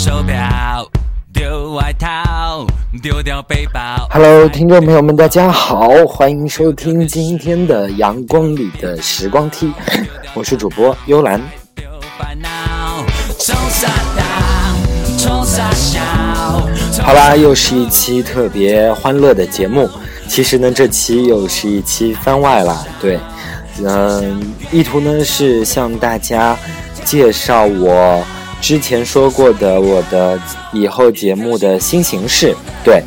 掉手表，丢外套，丢掉背包。Hello，听众朋友们，大家好，欢迎收听今天的阳光里的时光梯，我是主播幽兰。丢烦恼，冲傻大，冲傻小。好啦，又是一期特别欢乐的节目。其实呢，这期又是一期番外啦。对，嗯，意图呢是向大家介绍我之前说过的我的以后节目的新形式。对，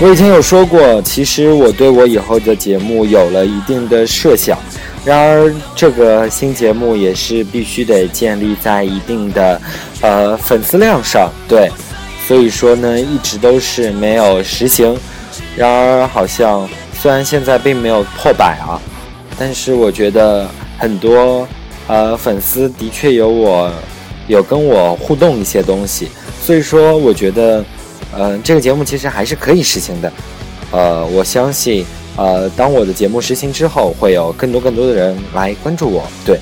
我以前有说过，其实我对我以后的节目有了一定的设想。然而，这个新节目也是必须得建立在一定的，呃，粉丝量上。对，所以说呢，一直都是没有实行。然而，好像虽然现在并没有破百啊，但是我觉得很多呃粉丝的确有我有跟我互动一些东西，所以说我觉得，呃，这个节目其实还是可以实行的。呃，我相信。呃，当我的节目实行之后，会有更多更多的人来关注我。对，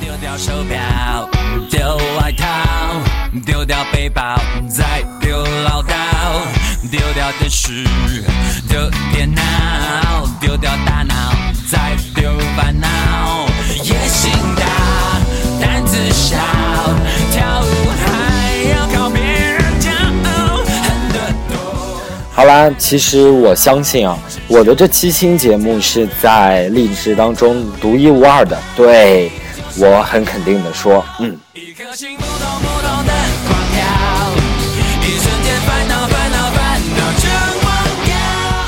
丢掉手表，丢外套，丢掉背包，再丢唠叨，丢掉电视，丢电脑，丢掉大脑，再丢烦恼。野心大，胆子小，跳舞还要靠别人教，恨得多。好啦，其实我相信啊，我的这期新节目是在励志当中独一无二的。对我很肯定的说，嗯。一颗心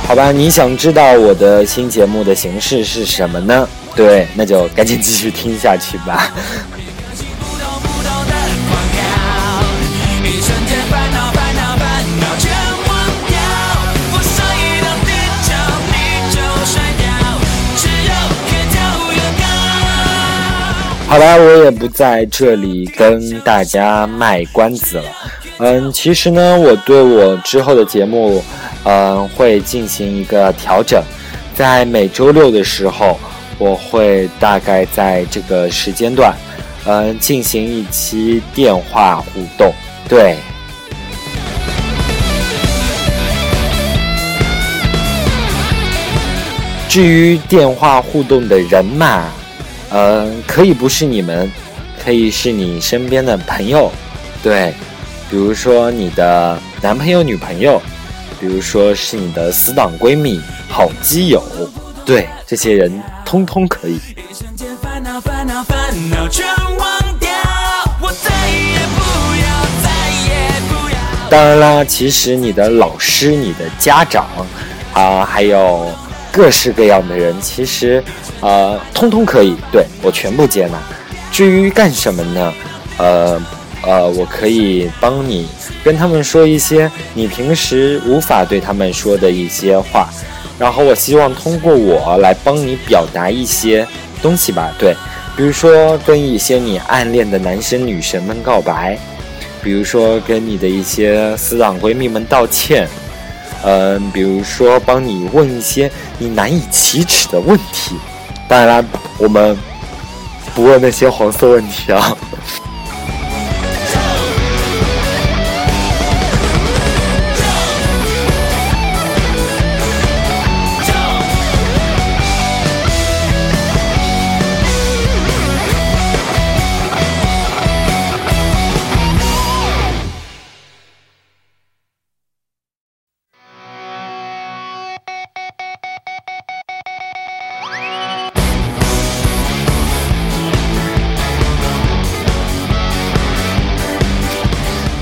好吧，你想知道我的新节目的形式是什么呢？对，那就赶紧继续听下去吧。好吧，我也不在这里跟大家卖关子了。嗯，其实呢，我对我之后的节目，嗯，会进行一个调整。在每周六的时候，我会大概在这个时间段，嗯，进行一期电话互动。对，至于电话互动的人嘛，呃，可以不是你们，可以是你身边的朋友，对，比如说你的男朋友、女朋友，比如说是你的死党、闺蜜、好基友，对，这些人通通可以。当然啦，其实你的老师、你的家长，啊、还有各式各样的人，其实，呃，通通可以，对我全部接纳。至于干什么呢？呃呃，我可以帮你跟他们说一些你平时无法对他们说的一些话，然后我希望通过我来帮你表达一些东西吧，对，比如说跟一些你暗恋的男神女神们告白。比如说跟你的一些死党闺蜜们道歉，嗯，比如说帮你问一些你难以启齿的问题。当然啦，我们不问那些黄色问题啊。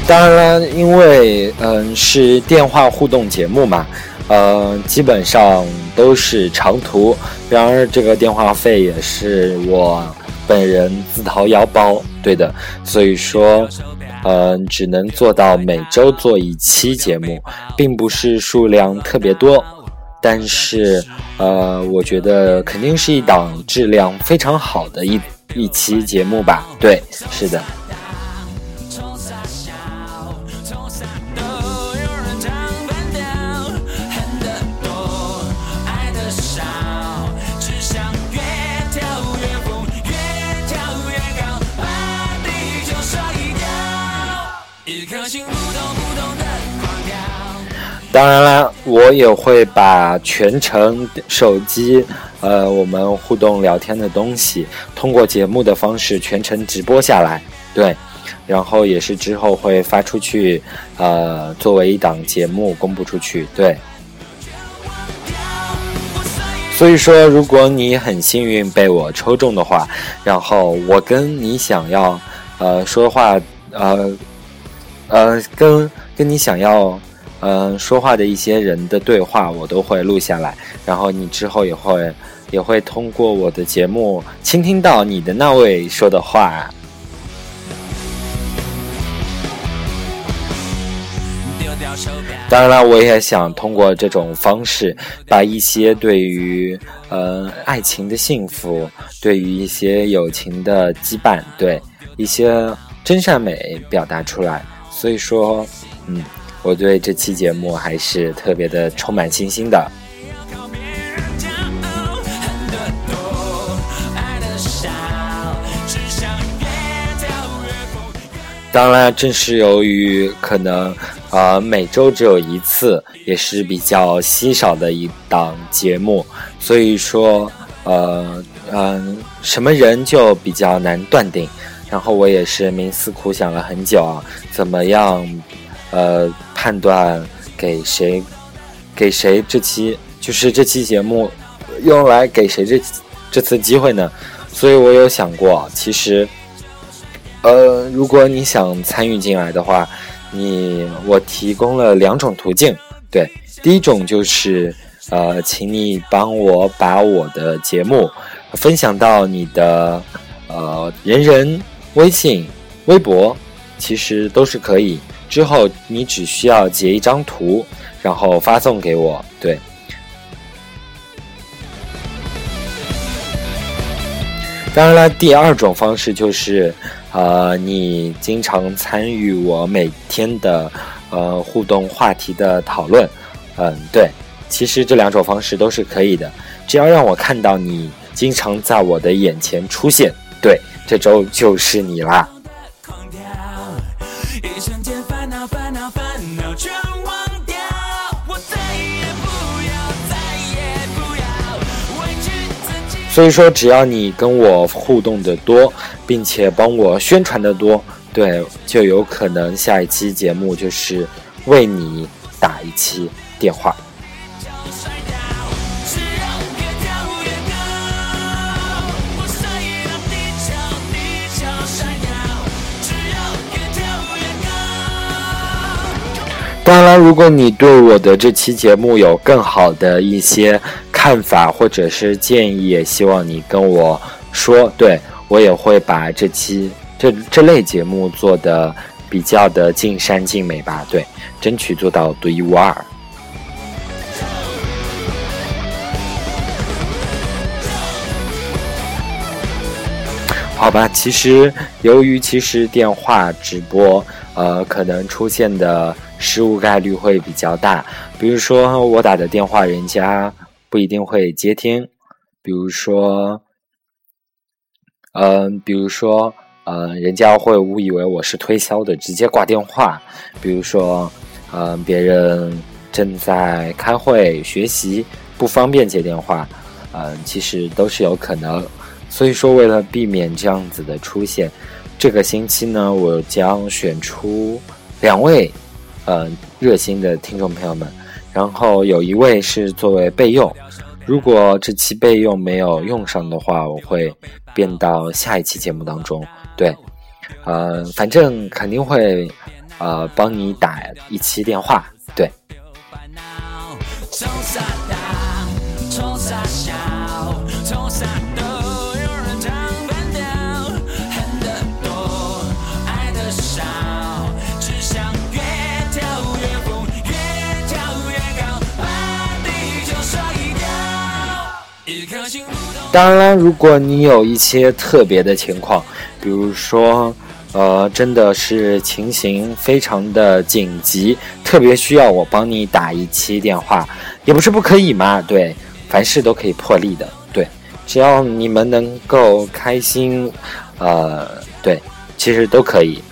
当然了，因为嗯是电话互动节目嘛，呃，基本上都是长途。然而这个电话费也是我本人自掏腰包，对的。所以说，嗯，只能做到每周做一期节目，并不是数量特别多，但是呃，我觉得肯定是一档质量非常好的一一期节目吧。对，是的。当然啦，我也会把全程手机，呃，我们互动聊天的东西，通过节目的方式全程直播下来，对，然后也是之后会发出去，呃，作为一档节目公布出去，对。所以说，如果你很幸运被我抽中的话，然后我跟你想要，呃，说话，呃，呃，跟跟你想要。嗯，说话的一些人的对话我都会录下来，然后你之后也会也会通过我的节目倾听到你的那位说的话。当然了，我也想通过这种方式，把一些对于呃爱情的幸福，对于一些友情的羁绊，对一些真善美表达出来。所以说，嗯。我对这期节目还是特别的充满信心的。当然，正是由于可能，呃，每周只有一次，也是比较稀少的一档节目，所以说，呃，嗯，什么人就比较难断定。然后我也是冥思苦想了很久啊，怎么样？呃，判断给谁，给谁这期就是这期节目用来给谁这这次机会呢？所以我有想过，其实，呃，如果你想参与进来的话，你我提供了两种途径。对，第一种就是呃，请你帮我把我的节目分享到你的呃人人微信、微博，其实都是可以。之后你只需要截一张图，然后发送给我。对。当然了，第二种方式就是，呃，你经常参与我每天的呃互动话题的讨论。嗯，对。其实这两种方式都是可以的，只要让我看到你经常在我的眼前出现。对，这周就是你啦。那烦恼全忘掉，我最所以说，只要你跟我互动的多，并且帮我宣传的多，对，就有可能下一期节目就是为你打一期电话。当然，如果你对我的这期节目有更好的一些看法或者是建议，也希望你跟我说，对我也会把这期这这类节目做的比较的尽善尽美吧，对，争取做到独一无二。好吧，其实由于其实电话直播，呃，可能出现的。失误概率会比较大，比如说我打的电话，人家不一定会接听；比如说，嗯，比如说，嗯，人家会误以为我是推销的，直接挂电话；比如说，嗯，别人正在开会学习，不方便接电话，嗯，其实都是有可能。所以说，为了避免这样子的出现，这个星期呢，我将选出两位。呃，热心的听众朋友们，然后有一位是作为备用，如果这期备用没有用上的话，我会变到下一期节目当中。对，呃，反正肯定会呃帮你打一期电话。对。当然了，如果你有一些特别的情况，比如说，呃，真的是情形非常的紧急，特别需要我帮你打一期电话，也不是不可以嘛。对，凡事都可以破例的。对，只要你们能够开心，呃，对，其实都可以。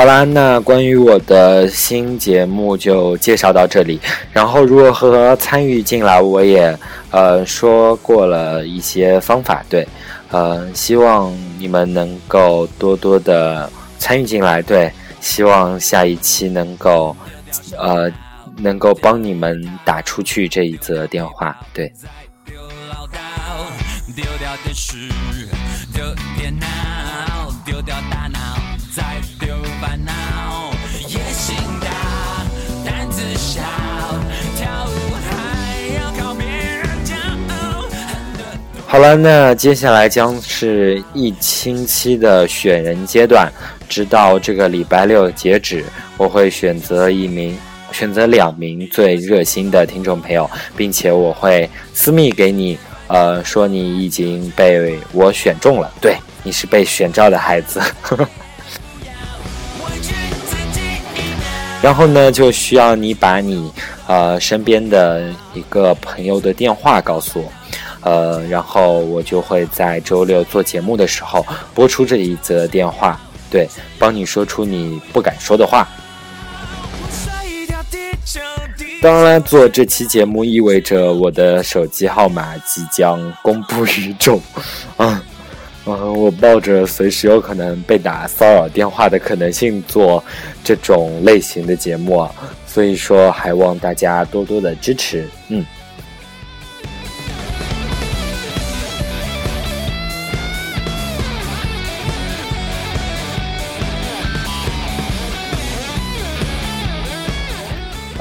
好啦，那关于我的新节目就介绍到这里。然后如何参与进来，我也呃说过了一些方法。对，呃，希望你们能够多多的参与进来。对，希望下一期能够呃能够帮你们打出去这一则电话。对。丢掉电视，丢电脑，好了，那接下来将是一星期的选人阶段，直到这个礼拜六截止，我会选择一名。选择两名最热心的听众朋友，并且我会私密给你。呃，说你已经被我选中了，对，你是被选召的孩子。然后呢，就需要你把你呃身边的一个朋友的电话告诉我，呃，然后我就会在周六做节目的时候播出这一则电话，对，帮你说出你不敢说的话。当然，做这期节目意味着我的手机号码即将公布于众，啊，嗯，我抱着随时有可能被打骚扰电话的可能性做这种类型的节目，所以说还望大家多多的支持，嗯。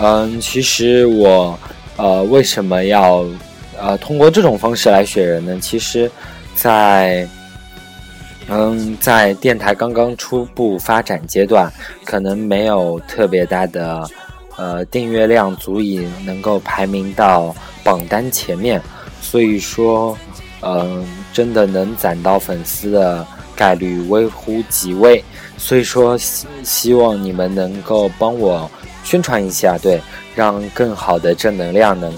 嗯，其实我，呃，为什么要，呃，通过这种方式来选人呢？其实，在，嗯，在电台刚刚初步发展阶段，可能没有特别大的，呃，订阅量足以能够排名到榜单前面，所以说，嗯，真的能攒到粉丝的概率微乎其微，所以说希希望你们能够帮我。宣传一下，对，让更好的正能量能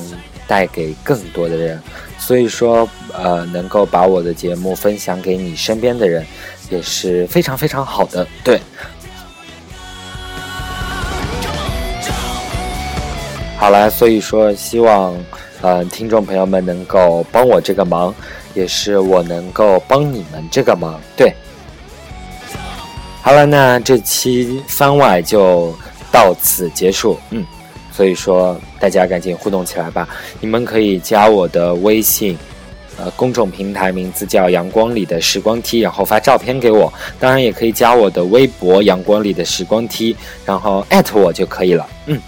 带给更多的人。所以说，呃，能够把我的节目分享给你身边的人，也是非常非常好的。对，好了，所以说希望，呃，听众朋友们能够帮我这个忙，也是我能够帮你们这个忙。对，好了，那这期番外就。到此结束，嗯，所以说大家赶紧互动起来吧。你们可以加我的微信，呃，公众平台名字叫“阳光里的时光梯”，然后发照片给我。当然也可以加我的微博“阳光里的时光梯”，然后艾特我就可以了。嗯